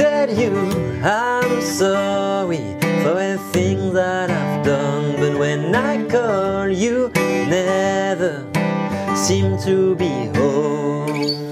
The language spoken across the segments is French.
Tell you I'm sorry for everything that I've done. But when I call you, never seem to be home.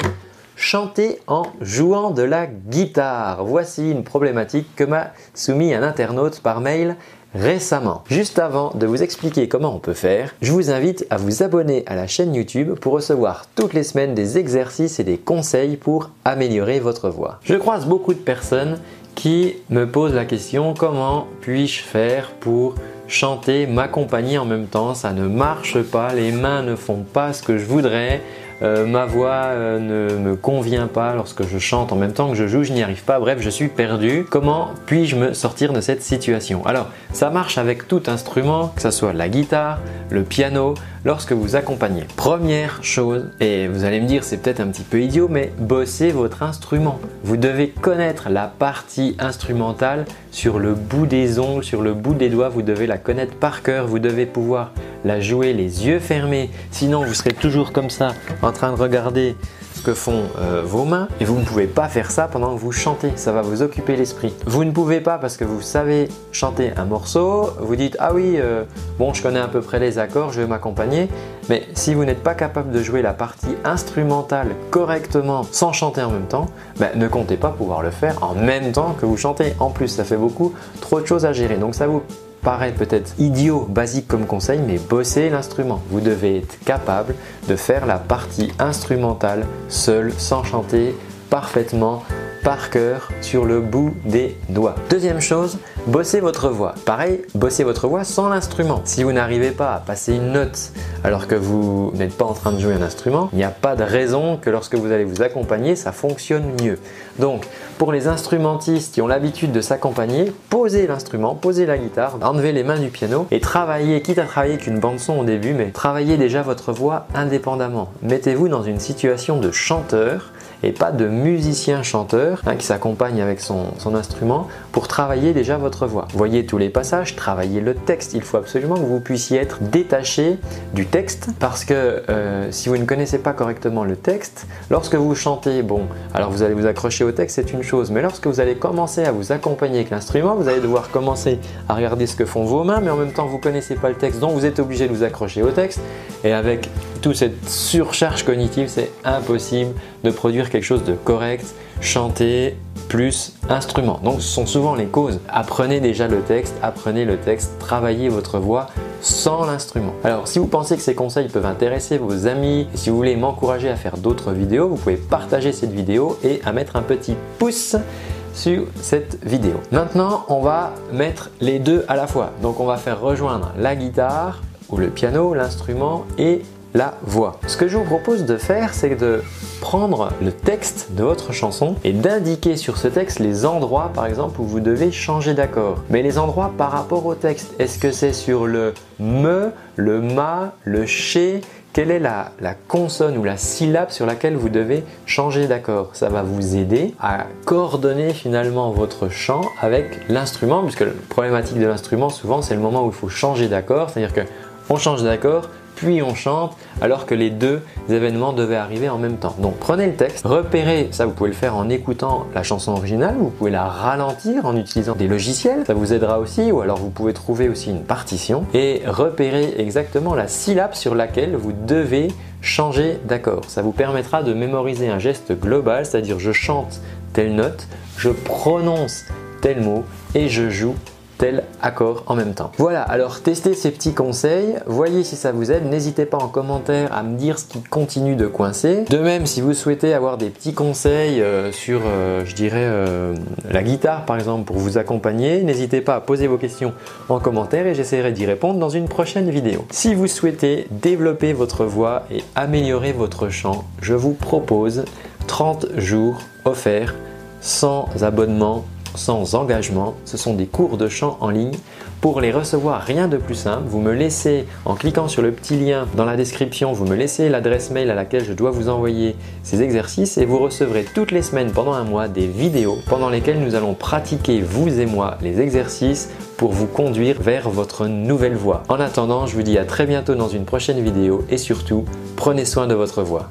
Chanter en jouant de la guitare. Voici une problématique que m'a soumis un internaute par mail récemment. Juste avant de vous expliquer comment on peut faire, je vous invite à vous abonner à la chaîne YouTube pour recevoir toutes les semaines des exercices et des conseils pour améliorer votre voix. Je croise beaucoup de personnes qui me posent la question comment puis-je faire pour chanter, m'accompagner en même temps, ça ne marche pas, les mains ne font pas ce que je voudrais, euh, ma voix euh, ne me convient pas lorsque je chante en même temps que je joue, je n'y arrive pas, bref, je suis perdu. Comment puis-je me sortir de cette situation? Alors, ça marche avec tout instrument, que ce soit la guitare, le piano, lorsque vous accompagnez. Première chose, et vous allez me dire c'est peut-être un petit peu idiot, mais bossez votre instrument. Vous devez connaître la partie instrumentale sur le bout des ongles, sur le bout des doigts, vous devez la connaître par cœur, vous devez pouvoir la jouer les yeux fermés, sinon vous serez toujours comme ça en train de regarder ce que font euh, vos mains. Et vous ne pouvez pas faire ça pendant que vous chantez, ça va vous occuper l'esprit. Vous ne pouvez pas parce que vous savez chanter un morceau, vous dites ah oui, euh, bon je connais à peu près les accords, je vais m'accompagner, mais si vous n'êtes pas capable de jouer la partie instrumentale correctement sans chanter en même temps, ben, ne comptez pas pouvoir le faire en même temps que vous chantez. En plus, ça fait beaucoup trop de choses à gérer, donc ça vous paraît peut-être idiot, basique comme conseil, mais bossez l'instrument. Vous devez être capable de faire la partie instrumentale seul, sans chanter parfaitement par cœur sur le bout des doigts. Deuxième chose, bossez votre voix. Pareil, bossez votre voix sans l'instrument. Si vous n'arrivez pas à passer une note alors que vous n'êtes pas en train de jouer un instrument, il n'y a pas de raison que lorsque vous allez vous accompagner, ça fonctionne mieux. Donc, pour les instrumentistes qui ont l'habitude de s'accompagner, posez l'instrument, posez la guitare, enlevez les mains du piano et travaillez, quitte à travailler qu'une bande son au début, mais travaillez déjà votre voix indépendamment. Mettez-vous dans une situation de chanteur et pas de musicien chanteur hein, qui s'accompagne avec son, instrument pour travailler déjà votre voix. Voyez tous les passages, travaillez le texte. Il faut absolument que vous puissiez être détaché du texte parce que euh, si vous ne connaissez pas correctement le texte, lorsque vous chantez, bon, alors vous allez vous accrocher au texte, c'est une chose, mais lorsque vous allez commencer à vous accompagner avec l'instrument, vous allez devoir commencer à regarder ce que font vos mains, mais en même temps vous ne connaissez pas le texte, donc vous êtes obligé de vous accrocher au texte. Et avec toute cette surcharge cognitive, c'est impossible de produire quelque chose de correct, chanter plus instrument. Donc ce sont souvent les causes. Apprenez déjà le texte, apprenez le texte, travaillez votre voix sans l'instrument. Alors si vous pensez que ces conseils peuvent intéresser vos amis, si vous voulez m'encourager à faire d'autres vidéos, vous pouvez partager cette vidéo et à mettre un petit pouce sur cette vidéo. Maintenant, on va mettre les deux à la fois. Donc on va faire rejoindre la guitare ou le piano, l'instrument et la voix. Ce que je vous propose de faire, c'est de prendre le texte de votre chanson et d'indiquer sur ce texte les endroits, par exemple, où vous devez changer d'accord. Mais les endroits par rapport au texte, est-ce que c'est sur le me, le ma, le chez quelle est la, la, consonne ou la syllabe sur laquelle vous devez changer d'accord? Ça va vous aider à coordonner finalement votre chant avec l'instrument, puisque la problématique de l'instrument, souvent, c'est le moment où il faut changer d'accord, c'est-à-dire que on change d'accord, puis on chante, alors que les deux événements devaient arriver en même temps. Donc prenez le texte, repérez, ça vous pouvez le faire en écoutant la chanson originale, vous pouvez la ralentir en utilisant des logiciels, ça vous aidera aussi, ou alors vous pouvez trouver aussi une partition, et repérer exactement la syllabe sur laquelle vous devez changer d'accord. Ça vous permettra de mémoriser un geste global, c'est-à-dire je chante telle note, je prononce tel mot et je joue tel accord en même temps. Voilà, alors testez ces petits conseils, voyez si ça vous aide, n'hésitez pas en commentaire à me dire ce qui continue de coincer. De même, si vous souhaitez avoir des petits conseils euh, sur, euh, je dirais, euh, la guitare par exemple pour vous accompagner, n'hésitez pas à poser vos questions en commentaire et j'essaierai d'y répondre dans une prochaine vidéo. Si vous souhaitez développer votre voix et améliorer votre chant, je vous propose 30 jours offerts sans abonnement, sans engagement. Ce sont des cours de chant en ligne. Pour les recevoir, rien de plus simple. Vous me laissez, en cliquant sur le petit lien dans la description, vous me laissez l'adresse mail à laquelle je dois vous envoyer ces exercices et vous recevrez toutes les semaines pendant un mois des vidéos pendant lesquelles nous allons pratiquer, vous et moi, les exercices pour vous conduire vers votre nouvelle voie. En attendant, je vous dis à très bientôt dans une prochaine vidéo et surtout, prenez soin de votre voix.